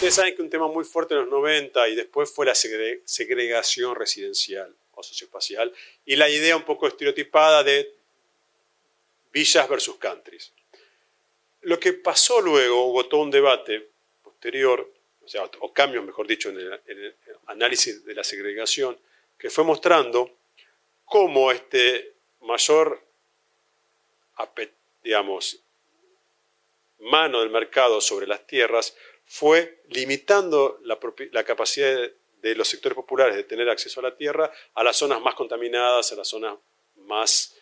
Ustedes saben que un tema muy fuerte en los 90 y después fue la segregación residencial o socioespacial y la idea un poco estereotipada de villas versus countries. Lo que pasó luego, hubo todo un debate posterior, o, cambios, mejor dicho, en el, en el análisis de la segregación, que fue mostrando cómo este mayor, digamos, mano del mercado sobre las tierras fue limitando la, capacidad de, los sectores populares de tener acceso a la tierra a las zonas más contaminadas, a las zonas más,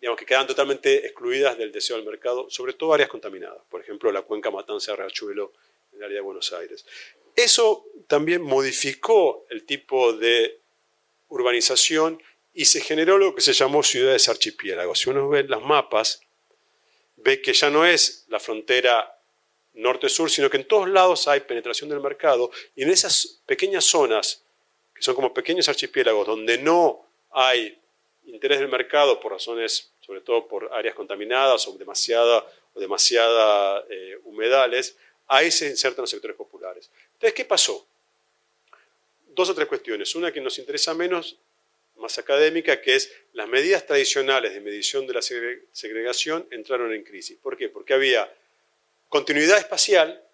digamos, que quedan totalmente excluidas del deseo del mercado, sobre todo áreas contaminadas, por ejemplo, la cuenca Matanza-Riachuelo en el área de Buenos Aires. Eso también modificó el tipo de urbanización y se generó lo que se llamó ciudades archipiélagos. Si uno ve las mapas, ve que ya no es la frontera norte-sur, sino que en todos lados hay penetración del mercado y en esas pequeñas zonas, que son como pequeños archipiélagos, donde no hay interés del mercado por razones, sobre todo por áreas contaminadas o demasiada, o demasiada eh, humedales, ahí se insertan los sectores populares. Entonces, ¿qué pasó? Dos o tres cuestiones. Una que nos interesa menos, más académica, que es las medidas tradicionales de medición de la segregación entraron en crisis. ¿Por qué? Porque había continuidad espacial,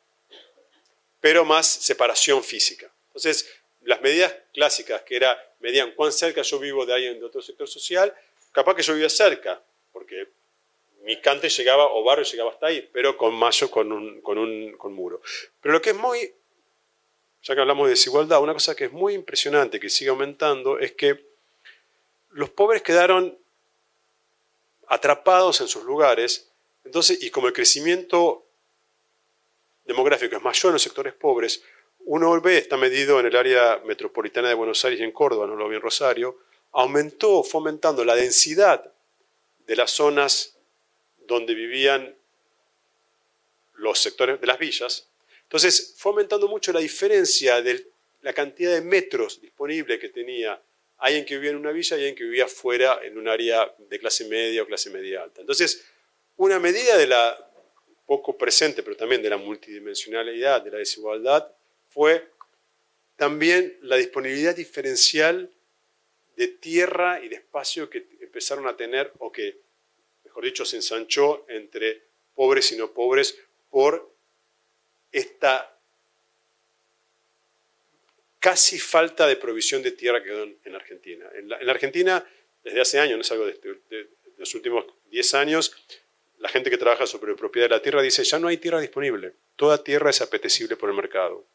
pero más separación física. Entonces, las medidas clásicas, que era, medían cuán cerca yo vivo de alguien de otro sector social, capaz que yo vivía cerca, porque mi cante llegaba, o barrio llegaba hasta ahí, pero con mayo, con con muro. Pero lo que es muy, ya que hablamos de desigualdad, una cosa que es muy impresionante, que sigue aumentando, es que los pobres quedaron atrapados en sus lugares, entonces, y como el crecimiento demográfico es mayor en los sectores pobres, uno ve, está medido en el área metropolitana de Buenos Aires y en Córdoba, no lo vi en Rosario, aumentó, fomentando la densidad de las zonas donde vivían los sectores de las villas. Entonces, fue aumentando mucho la diferencia de la cantidad de metros disponibles que tenía alguien que vivía en una villa y alguien que vivía fuera en un área de clase media o clase media alta. Entonces, una medida de la poco presente, pero también de la multidimensionalidad, de la desigualdad, fue también la disponibilidad diferencial de tierra y de espacio que empezaron a tener, o que, mejor dicho, se ensanchó entre pobres y no pobres por esta casi falta de provisión de tierra que quedó en Argentina. En la, Argentina, desde hace años, no es algo de, de los últimos 10 años, gente que trabaja sobre propiedad de la tierra dice, ya no hay tierra disponible, toda tierra es apetecible por el mercado.